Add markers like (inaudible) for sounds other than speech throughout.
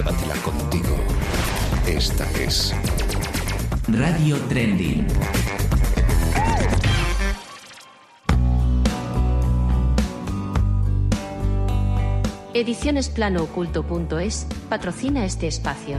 debátela contigo. Esta es Radio Trending. Edicionesplanooculto.es patrocina este espacio.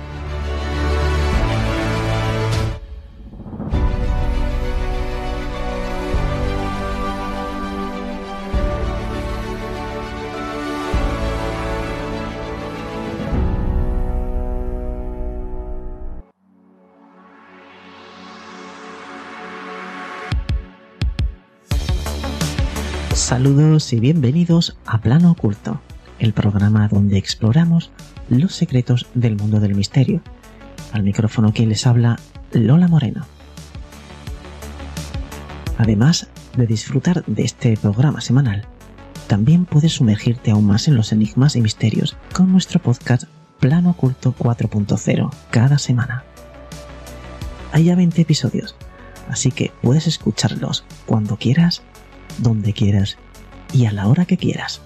Saludos y bienvenidos a Plano Oculto, el programa donde exploramos los secretos del mundo del misterio. Al micrófono quien les habla, Lola Moreno. Además de disfrutar de este programa semanal, también puedes sumergirte aún más en los enigmas y misterios con nuestro podcast Plano Oculto 4.0 cada semana. Hay ya 20 episodios, así que puedes escucharlos cuando quieras donde quieras y a la hora que quieras.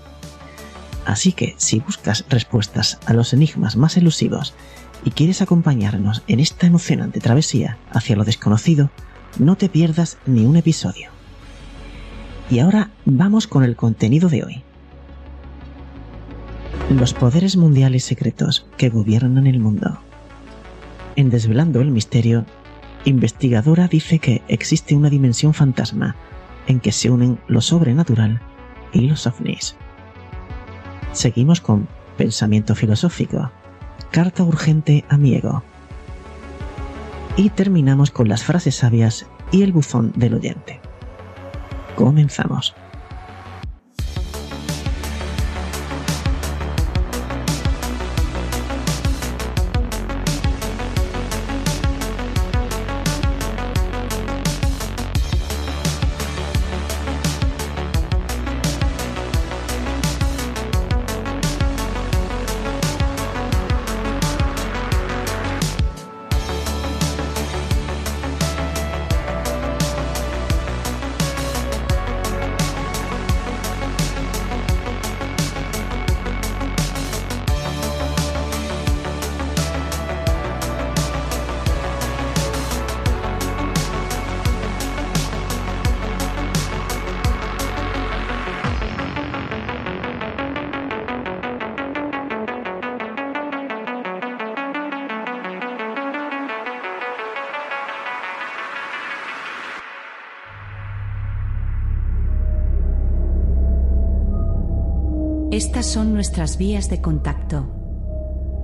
Así que si buscas respuestas a los enigmas más elusivos y quieres acompañarnos en esta emocionante travesía hacia lo desconocido, no te pierdas ni un episodio. Y ahora vamos con el contenido de hoy. Los poderes mundiales secretos que gobiernan el mundo. En Desvelando el Misterio, investigadora dice que existe una dimensión fantasma en que se unen lo sobrenatural y los ovnis. Seguimos con pensamiento filosófico, carta urgente a mi ego. Y terminamos con las frases sabias y el buzón del oyente. Comenzamos. Estas son nuestras vías de contacto.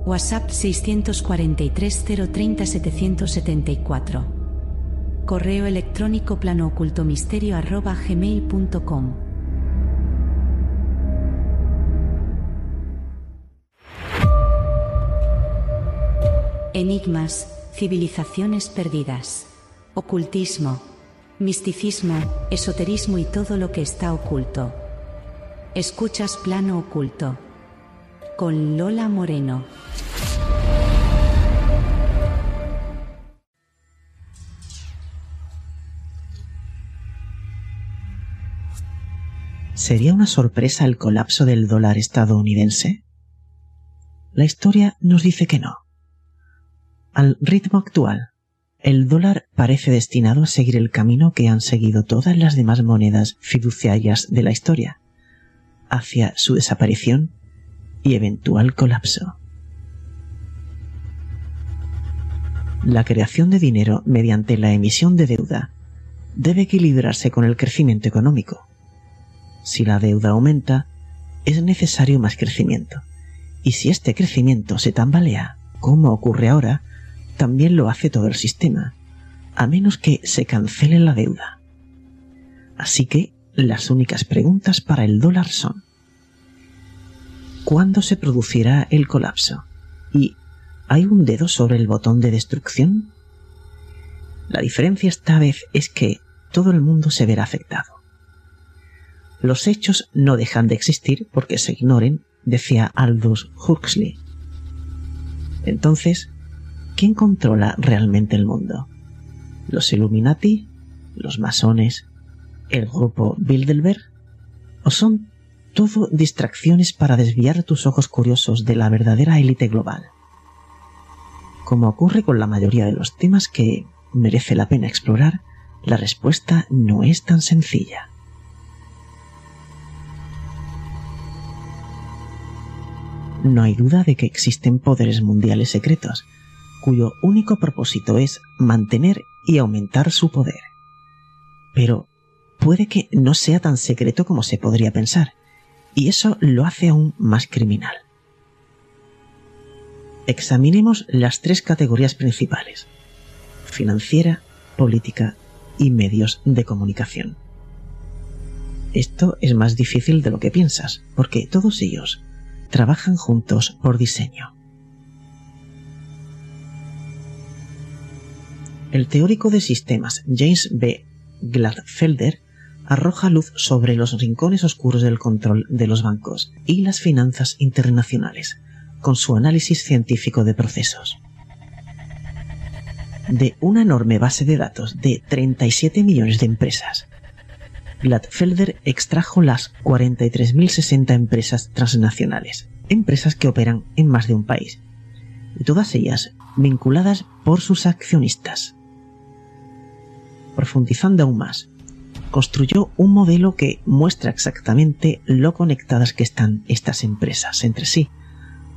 WhatsApp 643 030 774. Correo electrónico planoocultomisterio arroba gmail.com. Enigmas, civilizaciones perdidas. Ocultismo, misticismo, esoterismo y todo lo que está oculto. Escuchas Plano Oculto. Con Lola Moreno. ¿Sería una sorpresa el colapso del dólar estadounidense? La historia nos dice que no. Al ritmo actual, el dólar parece destinado a seguir el camino que han seguido todas las demás monedas fiduciarias de la historia, hacia su desaparición y eventual colapso. La creación de dinero mediante la emisión de deuda debe equilibrarse con el crecimiento económico. Si la deuda aumenta, es necesario más crecimiento. Y si este crecimiento se tambalea, como ocurre ahora, también lo hace todo el sistema, a menos que se cancele la deuda. Así que las únicas preguntas para el dólar son ¿Cuándo se producirá el colapso? ¿Y hay un dedo sobre el botón de destrucción? La diferencia esta vez es que todo el mundo se verá afectado. Los hechos no dejan de existir porque se ignoren, decía Aldous Huxley. Entonces, ¿quién controla realmente el mundo? ¿Los Illuminati? ¿Los masones? ¿El grupo Bilderberg? ¿O son todo distracciones para desviar tus ojos curiosos de la verdadera élite global? Como ocurre con la mayoría de los temas que merece la pena explorar, la respuesta no es tan sencilla. No hay duda de que existen poderes mundiales secretos, cuyo único propósito es mantener y aumentar su poder. Pero puede que no sea tan secreto como se podría pensar, y eso lo hace aún más criminal. Examinemos las tres categorías principales, financiera, política y medios de comunicación. Esto es más difícil de lo que piensas, porque todos ellos trabajan juntos por diseño. El teórico de sistemas James B. Gladfelder arroja luz sobre los rincones oscuros del control de los bancos y las finanzas internacionales, con su análisis científico de procesos. De una enorme base de datos de 37 millones de empresas, Gladfelder extrajo las 43.060 empresas transnacionales, empresas que operan en más de un país, y todas ellas vinculadas por sus accionistas. Profundizando aún más, construyó un modelo que muestra exactamente lo conectadas que están estas empresas entre sí,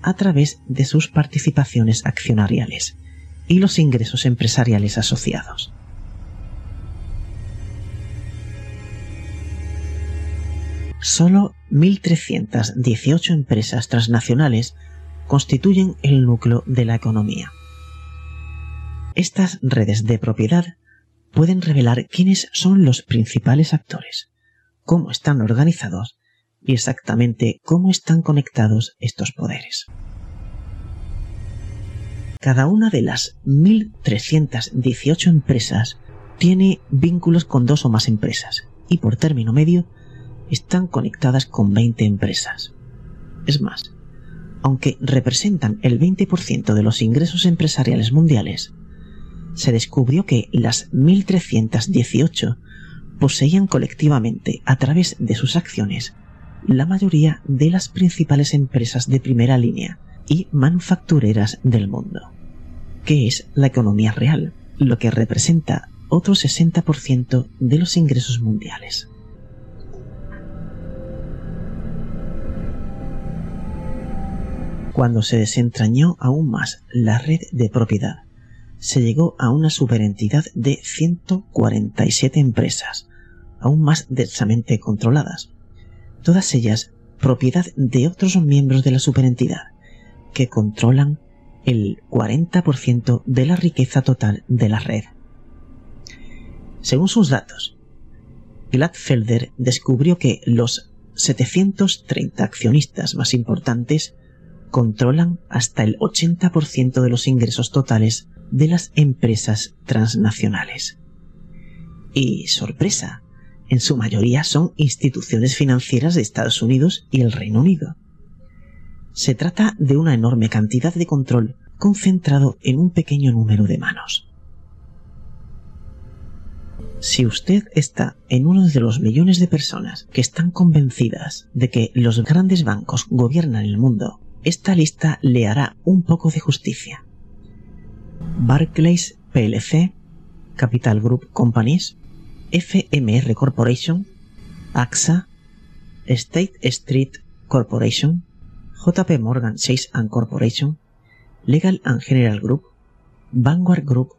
a través de sus participaciones accionariales y los ingresos empresariales asociados. Solo 1.318 empresas transnacionales constituyen el núcleo de la economía. Estas redes de propiedad pueden revelar quiénes son los principales actores, cómo están organizados y exactamente cómo están conectados estos poderes. Cada una de las 1.318 empresas tiene vínculos con dos o más empresas y por término medio están conectadas con 20 empresas. Es más, aunque representan el 20% de los ingresos empresariales mundiales, se descubrió que las 1.318 poseían colectivamente, a través de sus acciones, la mayoría de las principales empresas de primera línea y manufactureras del mundo, que es la economía real, lo que representa otro 60% de los ingresos mundiales. Cuando se desentrañó aún más la red de propiedad, se llegó a una superentidad de 147 empresas, aún más densamente controladas, todas ellas propiedad de otros miembros de la superentidad, que controlan el 40% de la riqueza total de la red. Según sus datos, Gladfelder descubrió que los 730 accionistas más importantes controlan hasta el 80% de los ingresos totales de las empresas transnacionales. Y sorpresa, en su mayoría son instituciones financieras de Estados Unidos y el Reino Unido. Se trata de una enorme cantidad de control concentrado en un pequeño número de manos. Si usted está en uno de los millones de personas que están convencidas de que los grandes bancos gobiernan el mundo esta lista le hará un poco de justicia. Barclays PLC, Capital Group Companies, FMR Corporation, AXA, State Street Corporation, JP Morgan Chase Corporation, Legal and General Group, Vanguard Group,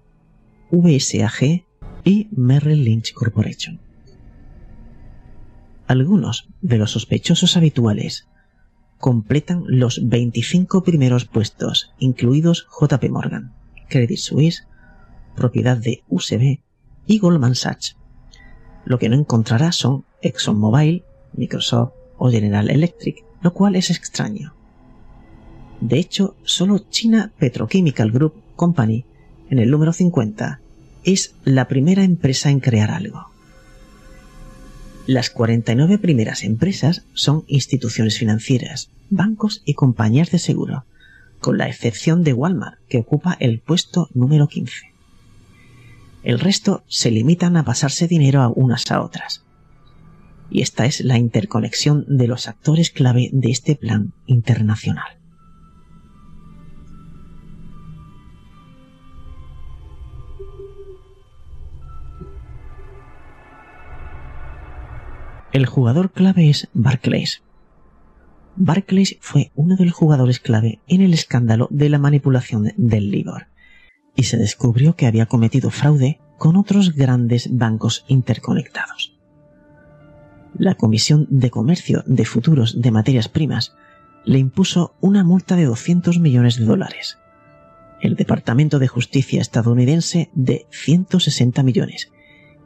VSAG y Merrill Lynch Corporation. Algunos de los sospechosos habituales completan los 25 primeros puestos, incluidos JP Morgan, Credit Suisse, propiedad de UCB y Goldman Sachs. Lo que no encontrará son ExxonMobil, Microsoft o General Electric, lo cual es extraño. De hecho, solo China Petrochemical Group Company, en el número 50, es la primera empresa en crear algo. Las 49 primeras empresas son instituciones financieras, bancos y compañías de seguro, con la excepción de Walmart, que ocupa el puesto número 15. El resto se limitan a pasarse dinero a unas a otras. Y esta es la interconexión de los actores clave de este plan internacional. El jugador clave es Barclays. Barclays fue uno de los jugadores clave en el escándalo de la manipulación del LIBOR y se descubrió que había cometido fraude con otros grandes bancos interconectados. La Comisión de Comercio de Futuros de Materias Primas le impuso una multa de 200 millones de dólares. El Departamento de Justicia estadounidense de 160 millones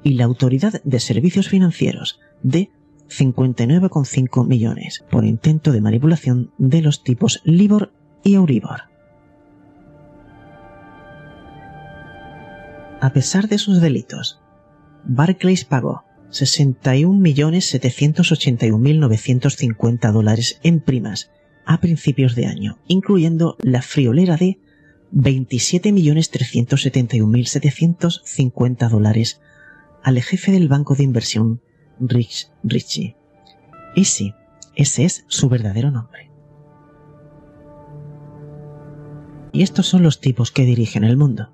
y la Autoridad de Servicios Financieros de 59,5 millones por intento de manipulación de los tipos LIBOR y Euribor. A pesar de sus delitos, Barclays pagó 61.781.950 dólares en primas a principios de año, incluyendo la friolera de 27.371.750 dólares al jefe del banco de inversión Rich Richie. Y sí, ese es su verdadero nombre. Y estos son los tipos que dirigen el mundo.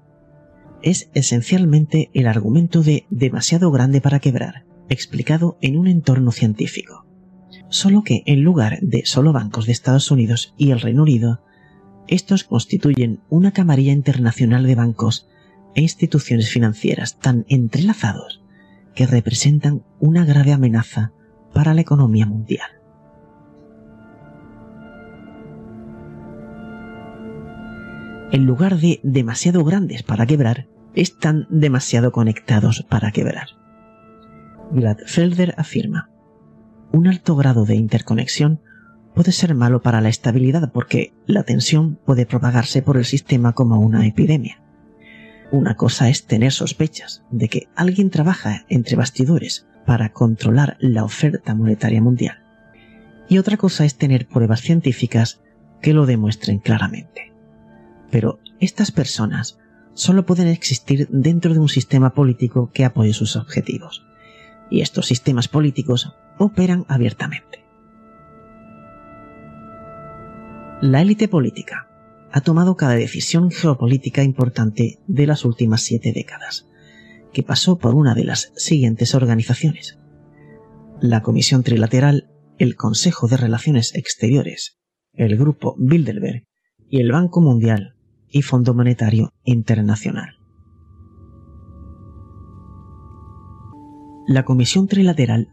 Es esencialmente el argumento de demasiado grande para quebrar, explicado en un entorno científico. Solo que en lugar de solo bancos de Estados Unidos y el Reino Unido, estos constituyen una camarilla internacional de bancos e instituciones financieras tan entrelazados que representan una grave amenaza para la economía mundial. En lugar de demasiado grandes para quebrar, están demasiado conectados para quebrar. Gladfelder afirma, un alto grado de interconexión puede ser malo para la estabilidad porque la tensión puede propagarse por el sistema como una epidemia. Una cosa es tener sospechas de que alguien trabaja entre bastidores para controlar la oferta monetaria mundial. Y otra cosa es tener pruebas científicas que lo demuestren claramente. Pero estas personas solo pueden existir dentro de un sistema político que apoye sus objetivos. Y estos sistemas políticos operan abiertamente. La élite política ha tomado cada decisión geopolítica importante de las últimas siete décadas, que pasó por una de las siguientes organizaciones. La Comisión Trilateral, el Consejo de Relaciones Exteriores, el Grupo Bilderberg y el Banco Mundial y Fondo Monetario Internacional. La Comisión Trilateral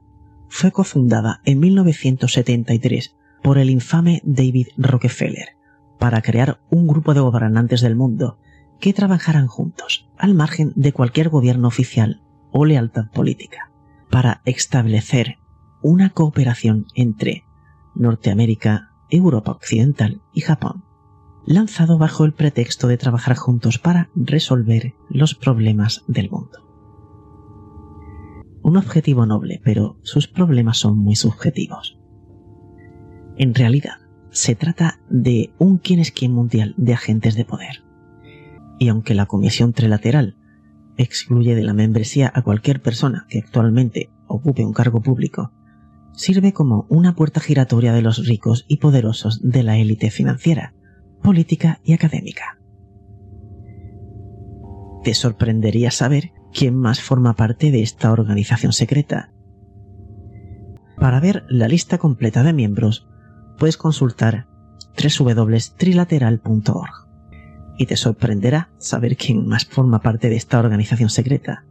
fue cofundada en 1973 por el infame David Rockefeller, para crear un grupo de gobernantes del mundo que trabajaran juntos, al margen de cualquier gobierno oficial o lealtad política, para establecer una cooperación entre Norteamérica, Europa Occidental y Japón, lanzado bajo el pretexto de trabajar juntos para resolver los problemas del mundo. Un objetivo noble, pero sus problemas son muy subjetivos. En realidad, se trata de un quién es quién mundial de agentes de poder. Y aunque la Comisión Trilateral excluye de la membresía a cualquier persona que actualmente ocupe un cargo público, sirve como una puerta giratoria de los ricos y poderosos de la élite financiera, política y académica. Te sorprendería saber quién más forma parte de esta organización secreta. Para ver la lista completa de miembros, puedes consultar www.trilateral.org y te sorprenderá saber quién más forma parte de esta organización secreta.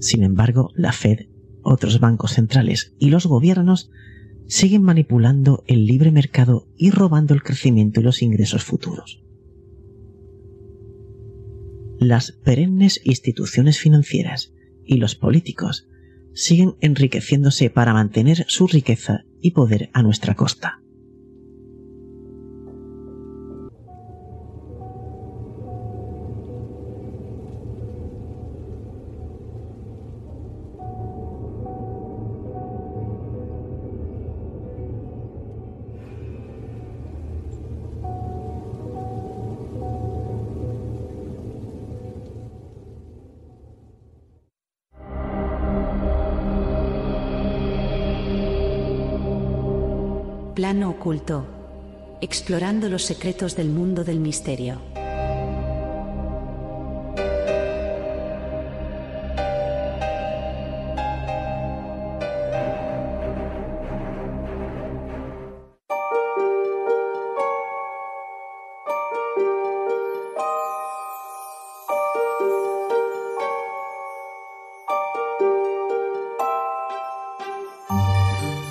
Sin embargo, la Fed, otros bancos centrales y los gobiernos siguen manipulando el libre mercado y robando el crecimiento y los ingresos futuros. las perennes instituciones financieras y los políticos siguen enriqueciéndose para mantener su riqueza y poder a nuestra costa. Plano oculto. Explorando los secretos del mundo del misterio.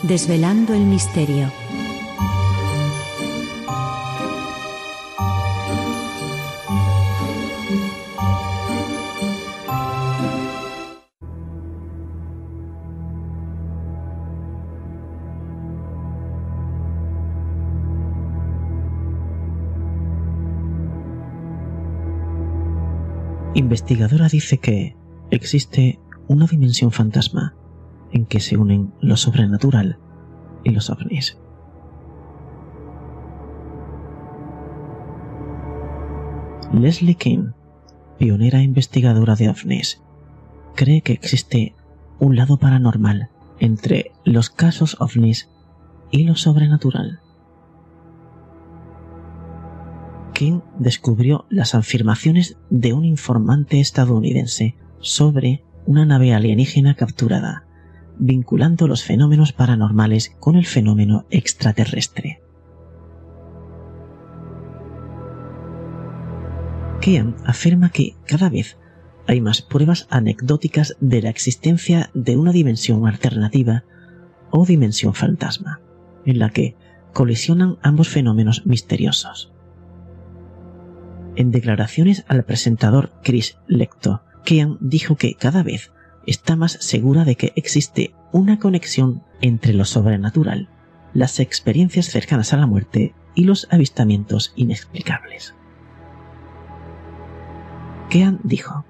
Desvelando el misterio. Investigadora dice que existe una dimensión fantasma en que se unen lo sobrenatural y los ovnis. Leslie King, pionera investigadora de ovnis, cree que existe un lado paranormal entre los casos ovnis y lo sobrenatural. Descubrió las afirmaciones de un informante estadounidense sobre una nave alienígena capturada, vinculando los fenómenos paranormales con el fenómeno extraterrestre. Kean afirma que cada vez hay más pruebas anecdóticas de la existencia de una dimensión alternativa o dimensión fantasma, en la que colisionan ambos fenómenos misteriosos. En declaraciones al presentador Chris Lecto, Kean dijo que cada vez está más segura de que existe una conexión entre lo sobrenatural, las experiencias cercanas a la muerte y los avistamientos inexplicables. Kean dijo,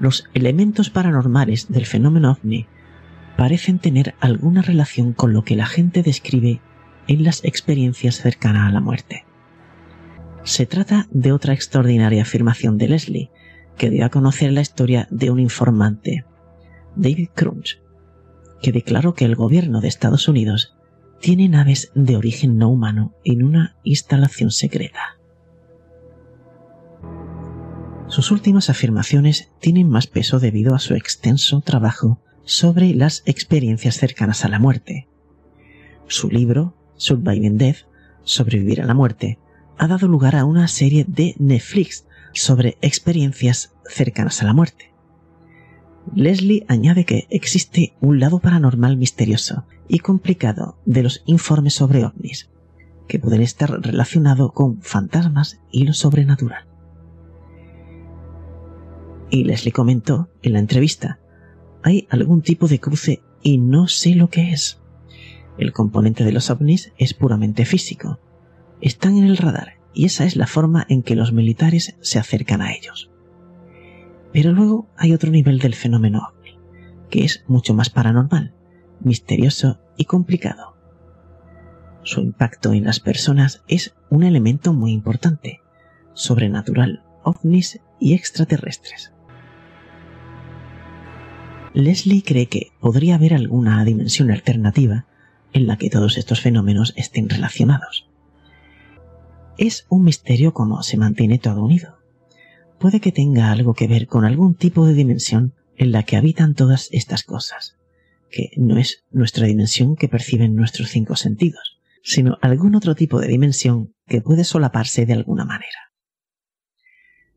los elementos paranormales del fenómeno ovni parecen tener alguna relación con lo que la gente describe en las experiencias cercanas a la muerte. Se trata de otra extraordinaria afirmación de Leslie, que dio a conocer la historia de un informante, David Crunch, que declaró que el gobierno de Estados Unidos tiene naves de origen no humano en una instalación secreta. Sus últimas afirmaciones tienen más peso debido a su extenso trabajo sobre las experiencias cercanas a la muerte. Su libro, Surviving Death, Sobrevivir a la muerte, ha dado lugar a una serie de Netflix sobre experiencias cercanas a la muerte. Leslie añade que existe un lado paranormal misterioso y complicado de los informes sobre ovnis, que pueden estar relacionados con fantasmas y lo sobrenatural. Y Leslie comentó en la entrevista, hay algún tipo de cruce y no sé lo que es. El componente de los ovnis es puramente físico. Están en el radar y esa es la forma en que los militares se acercan a ellos. Pero luego hay otro nivel del fenómeno ovni, que es mucho más paranormal, misterioso y complicado. Su impacto en las personas es un elemento muy importante, sobrenatural, ovnis y extraterrestres. Leslie cree que podría haber alguna dimensión alternativa en la que todos estos fenómenos estén relacionados. Es un misterio cómo se mantiene todo unido puede que tenga algo que ver con algún tipo de dimensión en la que habitan todas estas cosas, que no es nuestra dimensión que perciben nuestros cinco sentidos, sino algún otro tipo de dimensión que puede solaparse de alguna manera.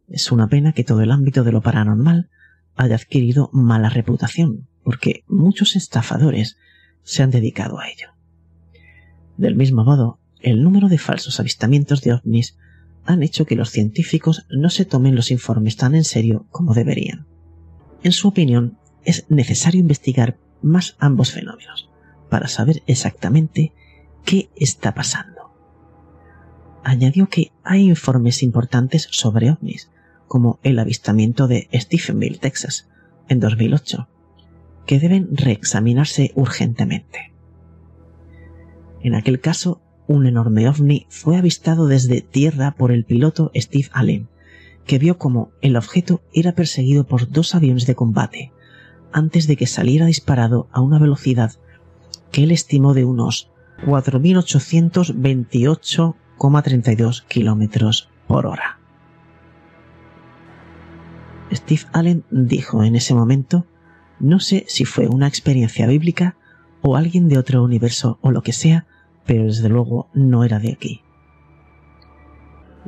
Es una pena que todo el ámbito de lo paranormal haya adquirido mala reputación, porque muchos estafadores se han dedicado a ello. Del mismo modo, el número de falsos avistamientos de ovnis han hecho que los científicos no se tomen los informes tan en serio como deberían. En su opinión, es necesario investigar más ambos fenómenos para saber exactamente qué está pasando. Añadió que hay informes importantes sobre ovnis, como el avistamiento de Stephenville, Texas, en 2008, que deben reexaminarse urgentemente. En aquel caso, un enorme ovni fue avistado desde tierra por el piloto Steve Allen, que vio como el objeto era perseguido por dos aviones de combate antes de que saliera disparado a una velocidad que él estimó de unos 4.828,32 kilómetros por hora. Steve Allen dijo en ese momento, no sé si fue una experiencia bíblica o alguien de otro universo o lo que sea, pero desde luego no era de aquí.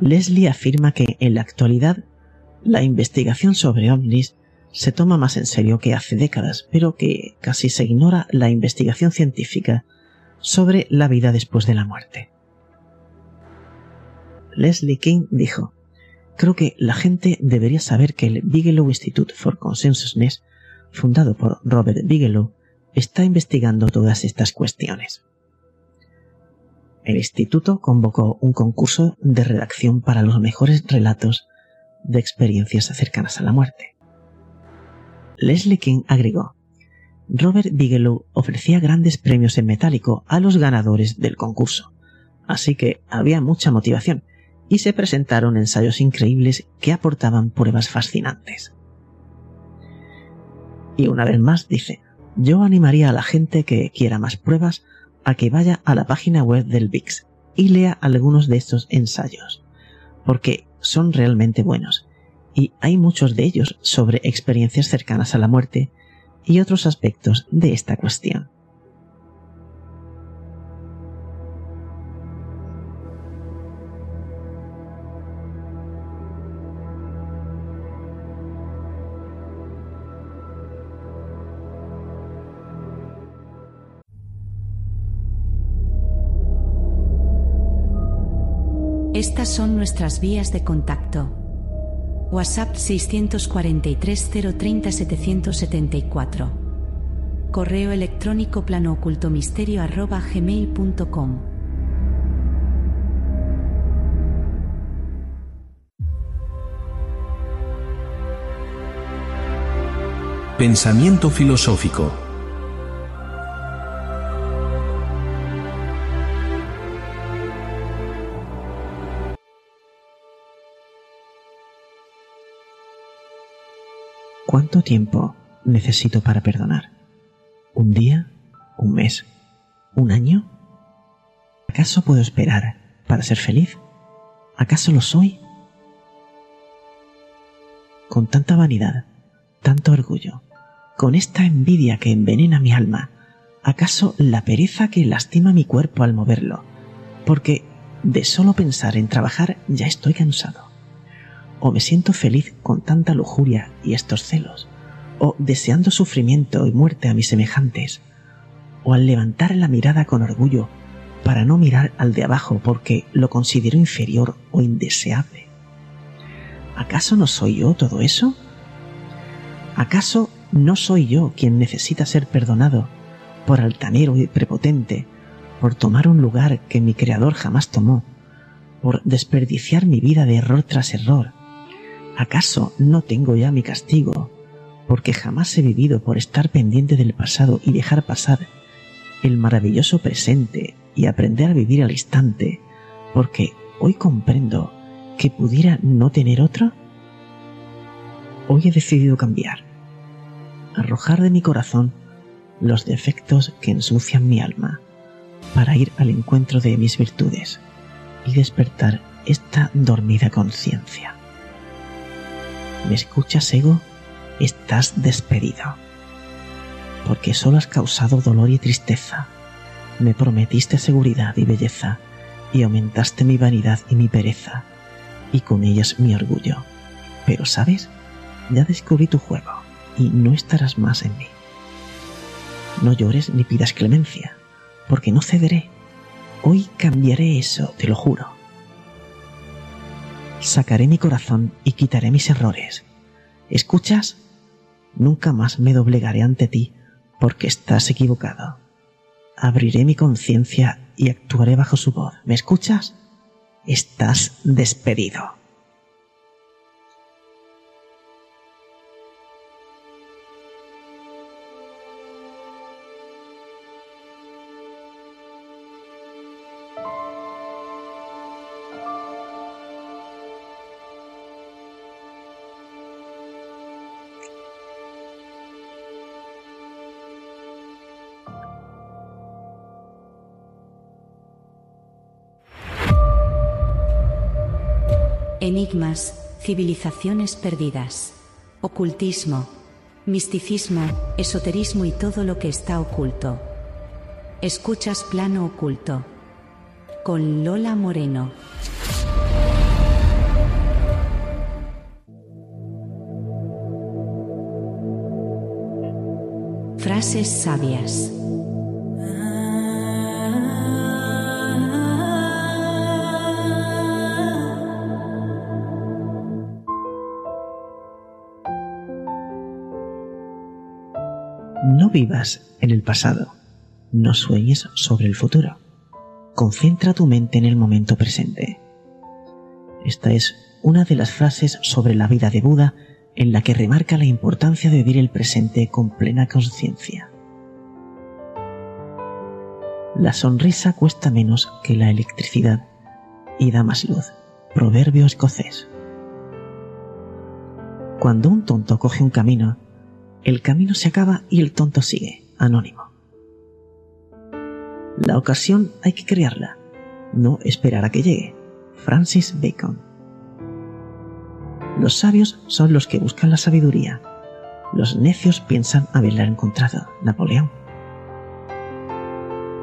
Leslie afirma que en la actualidad la investigación sobre ovnis se toma más en serio que hace décadas, pero que casi se ignora la investigación científica sobre la vida después de la muerte. Leslie King dijo, Creo que la gente debería saber que el Bigelow Institute for Consensusness, fundado por Robert Bigelow, está investigando todas estas cuestiones el instituto convocó un concurso de redacción para los mejores relatos de experiencias cercanas a la muerte. Leslie King agregó, Robert Bigelow ofrecía grandes premios en metálico a los ganadores del concurso, así que había mucha motivación y se presentaron ensayos increíbles que aportaban pruebas fascinantes. Y una vez más dice, yo animaría a la gente que quiera más pruebas a que vaya a la página web del VIX y lea algunos de estos ensayos, porque son realmente buenos, y hay muchos de ellos sobre experiencias cercanas a la muerte y otros aspectos de esta cuestión. Estas son nuestras vías de contacto. WhatsApp 643 030 774. Correo electrónico planoocultomisterio.gmail.com Pensamiento filosófico. ¿Cuánto tiempo necesito para perdonar? ¿Un día? ¿Un mes? ¿Un año? ¿Acaso puedo esperar para ser feliz? ¿Acaso lo soy? Con tanta vanidad, tanto orgullo, con esta envidia que envenena mi alma, ¿acaso la pereza que lastima mi cuerpo al moverlo? Porque de solo pensar en trabajar ya estoy cansado o me siento feliz con tanta lujuria y estos celos, o deseando sufrimiento y muerte a mis semejantes, o al levantar la mirada con orgullo para no mirar al de abajo porque lo considero inferior o indeseable. ¿Acaso no soy yo todo eso? ¿Acaso no soy yo quien necesita ser perdonado por altanero y prepotente, por tomar un lugar que mi creador jamás tomó, por desperdiciar mi vida de error tras error, ¿Acaso no tengo ya mi castigo? Porque jamás he vivido por estar pendiente del pasado y dejar pasar el maravilloso presente y aprender a vivir al instante, porque hoy comprendo que pudiera no tener otro? Hoy he decidido cambiar, arrojar de mi corazón los defectos que ensucian mi alma, para ir al encuentro de mis virtudes y despertar esta dormida conciencia. ¿Me escuchas, ego? Estás despedido. Porque solo has causado dolor y tristeza. Me prometiste seguridad y belleza, y aumentaste mi vanidad y mi pereza, y con ellas mi orgullo. Pero, ¿sabes? Ya descubrí tu juego, y no estarás más en mí. No llores ni pidas clemencia, porque no cederé. Hoy cambiaré eso, te lo juro. Sacaré mi corazón y quitaré mis errores. ¿Escuchas? Nunca más me doblegaré ante ti porque estás equivocado. Abriré mi conciencia y actuaré bajo su voz. ¿Me escuchas? Estás despedido. Enigmas, civilizaciones perdidas, ocultismo, misticismo, esoterismo y todo lo que está oculto. Escuchas Plano Oculto. Con Lola Moreno. Frases sabias. Vivas en el pasado, no sueñes sobre el futuro. Concentra tu mente en el momento presente. Esta es una de las frases sobre la vida de Buda en la que remarca la importancia de vivir el presente con plena conciencia. La sonrisa cuesta menos que la electricidad y da más luz. Proverbio escocés. Cuando un tonto coge un camino, el camino se acaba y el tonto sigue, anónimo. La ocasión hay que crearla, no esperar a que llegue. Francis Bacon. Los sabios son los que buscan la sabiduría. Los necios piensan haberla encontrado. Napoleón.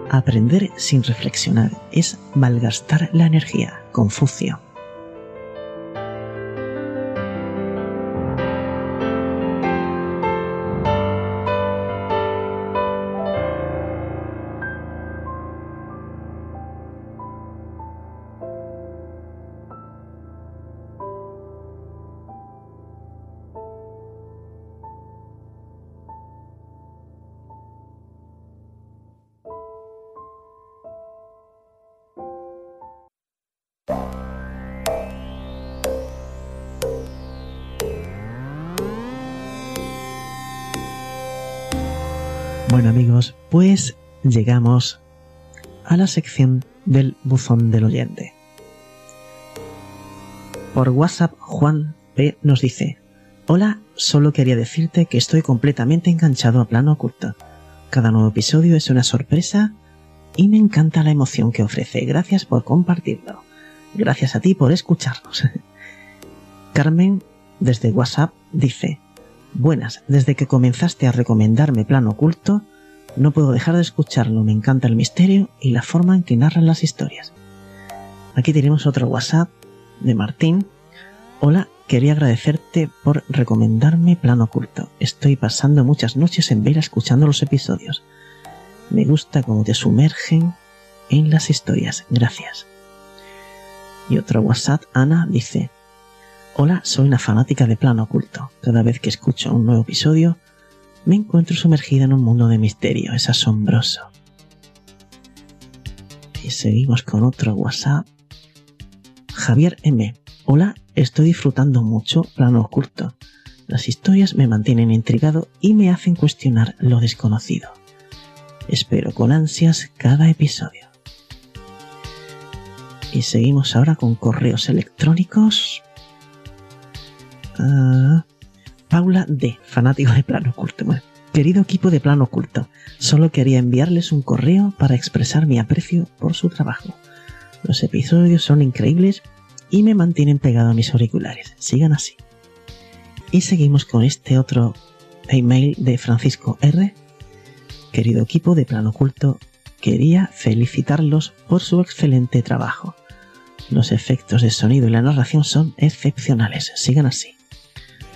Aprender sin reflexionar es malgastar la energía. Confucio. Pues llegamos a la sección del buzón del oyente. Por WhatsApp, Juan P nos dice, Hola, solo quería decirte que estoy completamente enganchado a plano oculto. Cada nuevo episodio es una sorpresa y me encanta la emoción que ofrece. Gracias por compartirlo. Gracias a ti por escucharnos. (laughs) Carmen, desde WhatsApp, dice, Buenas, desde que comenzaste a recomendarme Plano Oculto, no puedo dejar de escucharlo, me encanta el misterio y la forma en que narran las historias. Aquí tenemos otro WhatsApp de Martín. Hola, quería agradecerte por recomendarme Plano Oculto. Estoy pasando muchas noches en vela escuchando los episodios. Me gusta cómo te sumergen en las historias. Gracias. Y otro WhatsApp, Ana, dice, Hola, soy una fanática de plano oculto. Cada vez que escucho un nuevo episodio, me encuentro sumergida en un mundo de misterio. Es asombroso. Y seguimos con otro WhatsApp. Javier M. Hola, estoy disfrutando mucho plano oculto. Las historias me mantienen intrigado y me hacen cuestionar lo desconocido. Espero con ansias cada episodio. Y seguimos ahora con correos electrónicos. Ah, Paula D, fanático de plano oculto. Querido equipo de plano oculto, solo quería enviarles un correo para expresar mi aprecio por su trabajo. Los episodios son increíbles y me mantienen pegado a mis auriculares. Sigan así. Y seguimos con este otro email de Francisco R. Querido equipo de plano oculto, quería felicitarlos por su excelente trabajo. Los efectos de sonido y la narración son excepcionales. Sigan así.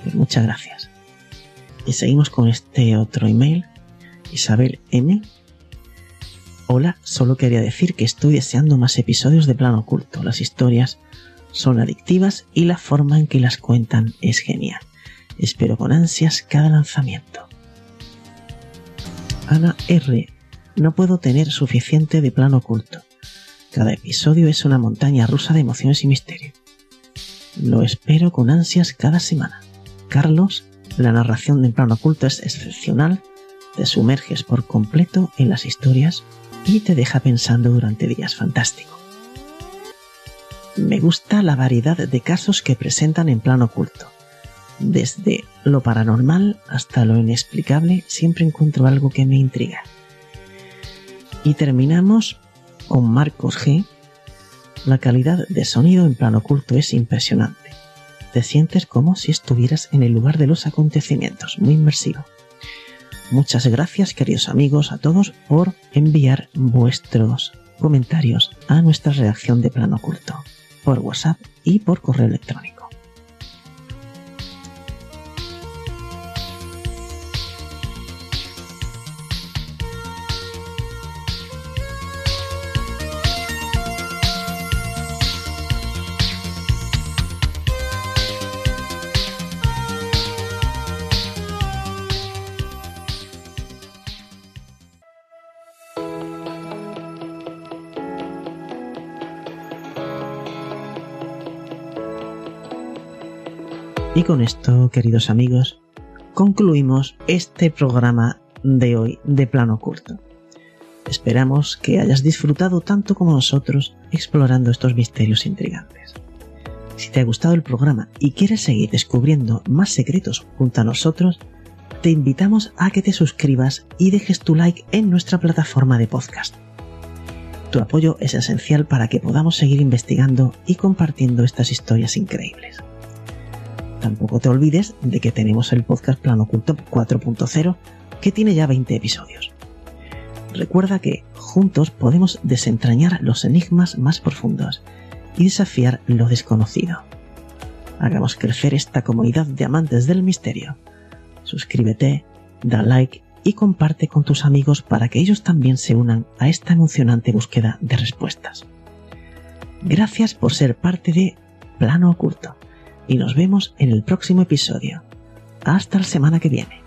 Pues muchas gracias. Y seguimos con este otro email. Isabel M. Hola, solo quería decir que estoy deseando más episodios de plano oculto. Las historias son adictivas y la forma en que las cuentan es genial. Espero con ansias cada lanzamiento. Ana R. No puedo tener suficiente de plano oculto. Cada episodio es una montaña rusa de emociones y misterio. Lo espero con ansias cada semana. Carlos, la narración del plano oculto es excepcional, te sumerges por completo en las historias y te deja pensando durante días. Fantástico. Me gusta la variedad de casos que presentan en plano oculto. Desde lo paranormal hasta lo inexplicable siempre encuentro algo que me intriga. Y terminamos con Marcos G. La calidad de sonido en plano oculto es impresionante. Te sientes como si estuvieras en el lugar de los acontecimientos, muy inmersivo. Muchas gracias queridos amigos a todos por enviar vuestros comentarios a nuestra redacción de plano oculto por WhatsApp y por correo electrónico. Y con esto, queridos amigos, concluimos este programa de hoy de plano oculto. Esperamos que hayas disfrutado tanto como nosotros explorando estos misterios intrigantes. Si te ha gustado el programa y quieres seguir descubriendo más secretos junto a nosotros, te invitamos a que te suscribas y dejes tu like en nuestra plataforma de podcast. Tu apoyo es esencial para que podamos seguir investigando y compartiendo estas historias increíbles. Tampoco te olvides de que tenemos el podcast Plano Oculto 4.0 que tiene ya 20 episodios. Recuerda que juntos podemos desentrañar los enigmas más profundos y desafiar lo desconocido. Hagamos crecer esta comunidad de amantes del misterio. Suscríbete, da like y comparte con tus amigos para que ellos también se unan a esta emocionante búsqueda de respuestas. Gracias por ser parte de Plano Oculto y nos vemos en el próximo episodio. Hasta la semana que viene.